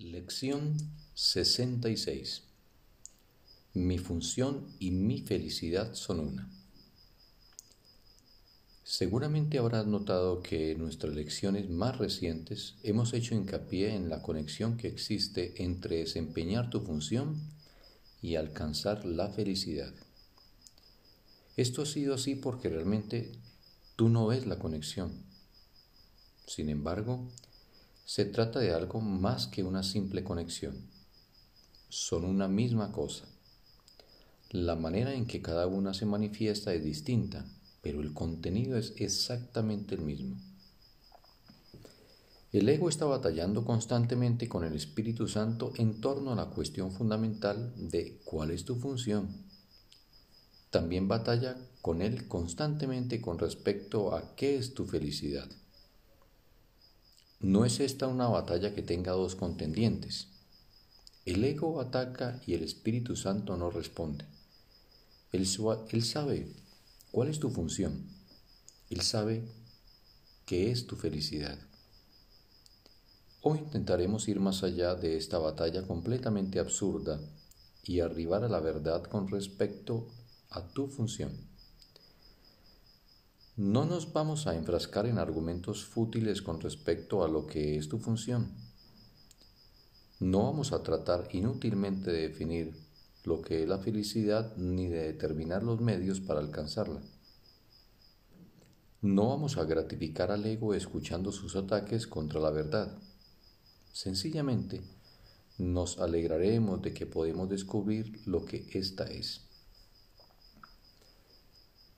Lección 66 Mi función y mi felicidad son una. Seguramente habrás notado que en nuestras lecciones más recientes hemos hecho hincapié en la conexión que existe entre desempeñar tu función y alcanzar la felicidad. Esto ha sido así porque realmente tú no ves la conexión. Sin embargo, se trata de algo más que una simple conexión. Son una misma cosa. La manera en que cada una se manifiesta es distinta, pero el contenido es exactamente el mismo. El ego está batallando constantemente con el Espíritu Santo en torno a la cuestión fundamental de cuál es tu función. También batalla con él constantemente con respecto a qué es tu felicidad. No es esta una batalla que tenga dos contendientes. El ego ataca y el Espíritu Santo no responde. Él, sabe cuál es tu función. Él sabe qué es tu felicidad. Hoy intentaremos ir más allá de esta batalla completamente absurda y arribar a la verdad con respecto a tu función. No nos vamos a enfrascar en argumentos fútiles con respecto a lo que es tu función. No vamos a tratar inútilmente de definir lo que es la felicidad ni de determinar los medios para alcanzarla. No vamos a gratificar al ego escuchando sus ataques contra la verdad. Sencillamente, nos alegraremos de que podemos descubrir lo que ésta es.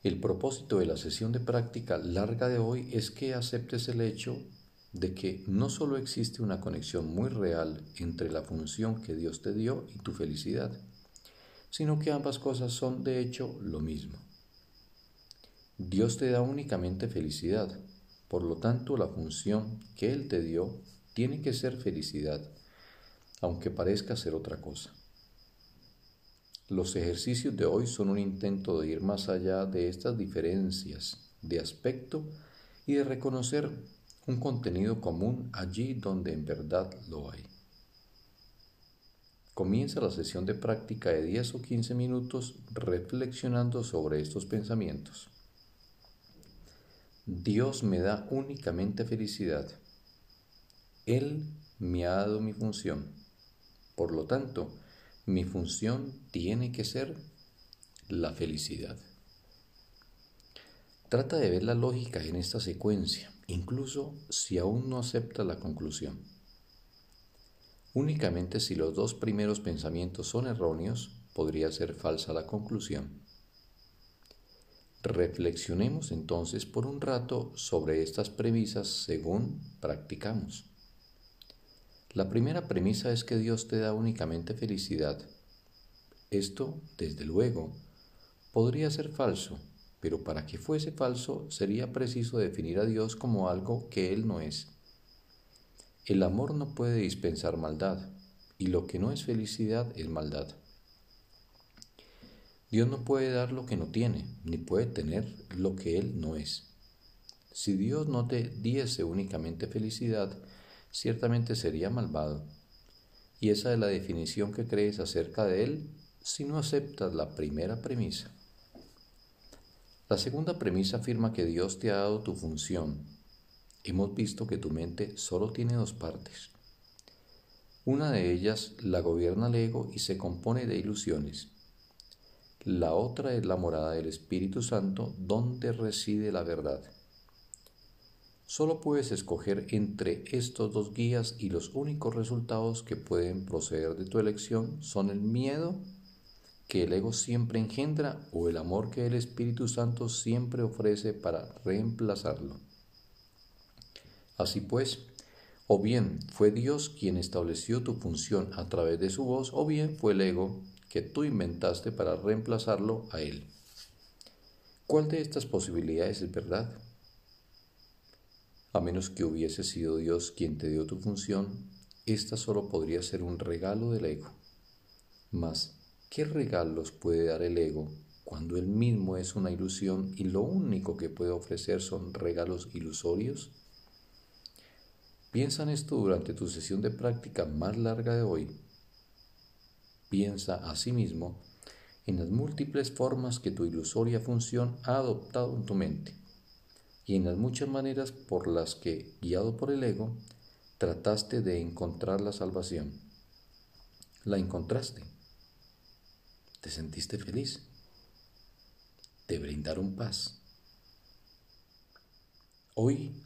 El propósito de la sesión de práctica larga de hoy es que aceptes el hecho de que no solo existe una conexión muy real entre la función que Dios te dio y tu felicidad, sino que ambas cosas son de hecho lo mismo. Dios te da únicamente felicidad, por lo tanto la función que Él te dio tiene que ser felicidad, aunque parezca ser otra cosa. Los ejercicios de hoy son un intento de ir más allá de estas diferencias de aspecto y de reconocer un contenido común allí donde en verdad lo hay. Comienza la sesión de práctica de 10 o 15 minutos reflexionando sobre estos pensamientos. Dios me da únicamente felicidad. Él me ha dado mi función. Por lo tanto, mi función tiene que ser la felicidad. Trata de ver la lógica en esta secuencia, incluso si aún no acepta la conclusión. Únicamente si los dos primeros pensamientos son erróneos, podría ser falsa la conclusión. Reflexionemos entonces por un rato sobre estas premisas según practicamos. La primera premisa es que Dios te da únicamente felicidad. Esto, desde luego, podría ser falso, pero para que fuese falso sería preciso definir a Dios como algo que Él no es. El amor no puede dispensar maldad, y lo que no es felicidad es maldad. Dios no puede dar lo que no tiene, ni puede tener lo que Él no es. Si Dios no te diese únicamente felicidad, ciertamente sería malvado. Y esa es la definición que crees acerca de él si no aceptas la primera premisa. La segunda premisa afirma que Dios te ha dado tu función. Hemos visto que tu mente solo tiene dos partes. Una de ellas la gobierna el ego y se compone de ilusiones. La otra es la morada del Espíritu Santo donde reside la verdad. Solo puedes escoger entre estos dos guías y los únicos resultados que pueden proceder de tu elección son el miedo que el ego siempre engendra o el amor que el Espíritu Santo siempre ofrece para reemplazarlo. Así pues, o bien fue Dios quien estableció tu función a través de su voz, o bien fue el ego que tú inventaste para reemplazarlo a él. ¿Cuál de estas posibilidades es verdad? A menos que hubiese sido Dios quien te dio tu función, esta solo podría ser un regalo del ego. Mas, ¿qué regalos puede dar el ego cuando él mismo es una ilusión y lo único que puede ofrecer son regalos ilusorios? Piensa en esto durante tu sesión de práctica más larga de hoy. Piensa asimismo en las múltiples formas que tu ilusoria función ha adoptado en tu mente y en las muchas maneras por las que, guiado por el ego, trataste de encontrar la salvación. La encontraste. Te sentiste feliz. Te brindaron paz. Hoy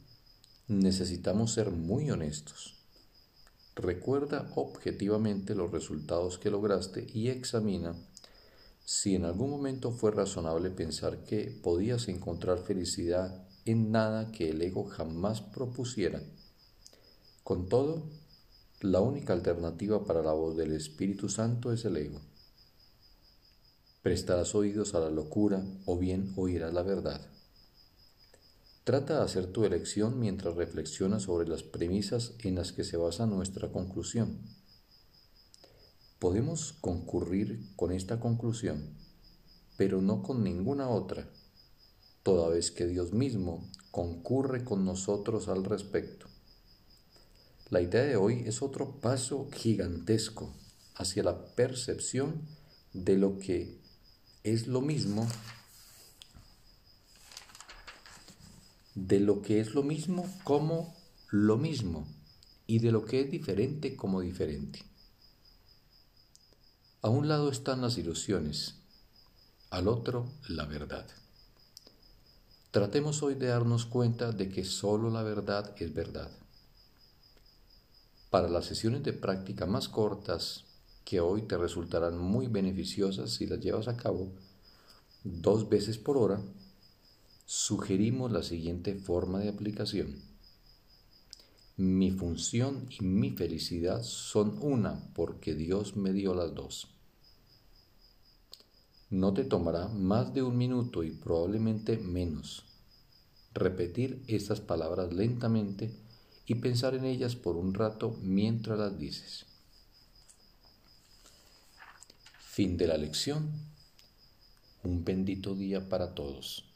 necesitamos ser muy honestos. Recuerda objetivamente los resultados que lograste y examina si en algún momento fue razonable pensar que podías encontrar felicidad en nada que el ego jamás propusiera. Con todo, la única alternativa para la voz del Espíritu Santo es el ego. Prestarás oídos a la locura o bien oirás la verdad. Trata de hacer tu elección mientras reflexionas sobre las premisas en las que se basa nuestra conclusión. Podemos concurrir con esta conclusión, pero no con ninguna otra toda vez que Dios mismo concurre con nosotros al respecto. La idea de hoy es otro paso gigantesco hacia la percepción de lo que es lo mismo, de lo que es lo mismo como lo mismo y de lo que es diferente como diferente. A un lado están las ilusiones, al otro la verdad. Tratemos hoy de darnos cuenta de que solo la verdad es verdad. Para las sesiones de práctica más cortas, que hoy te resultarán muy beneficiosas si las llevas a cabo dos veces por hora, sugerimos la siguiente forma de aplicación. Mi función y mi felicidad son una porque Dios me dio las dos. No te tomará más de un minuto y probablemente menos repetir estas palabras lentamente y pensar en ellas por un rato mientras las dices. Fin de la lección. Un bendito día para todos.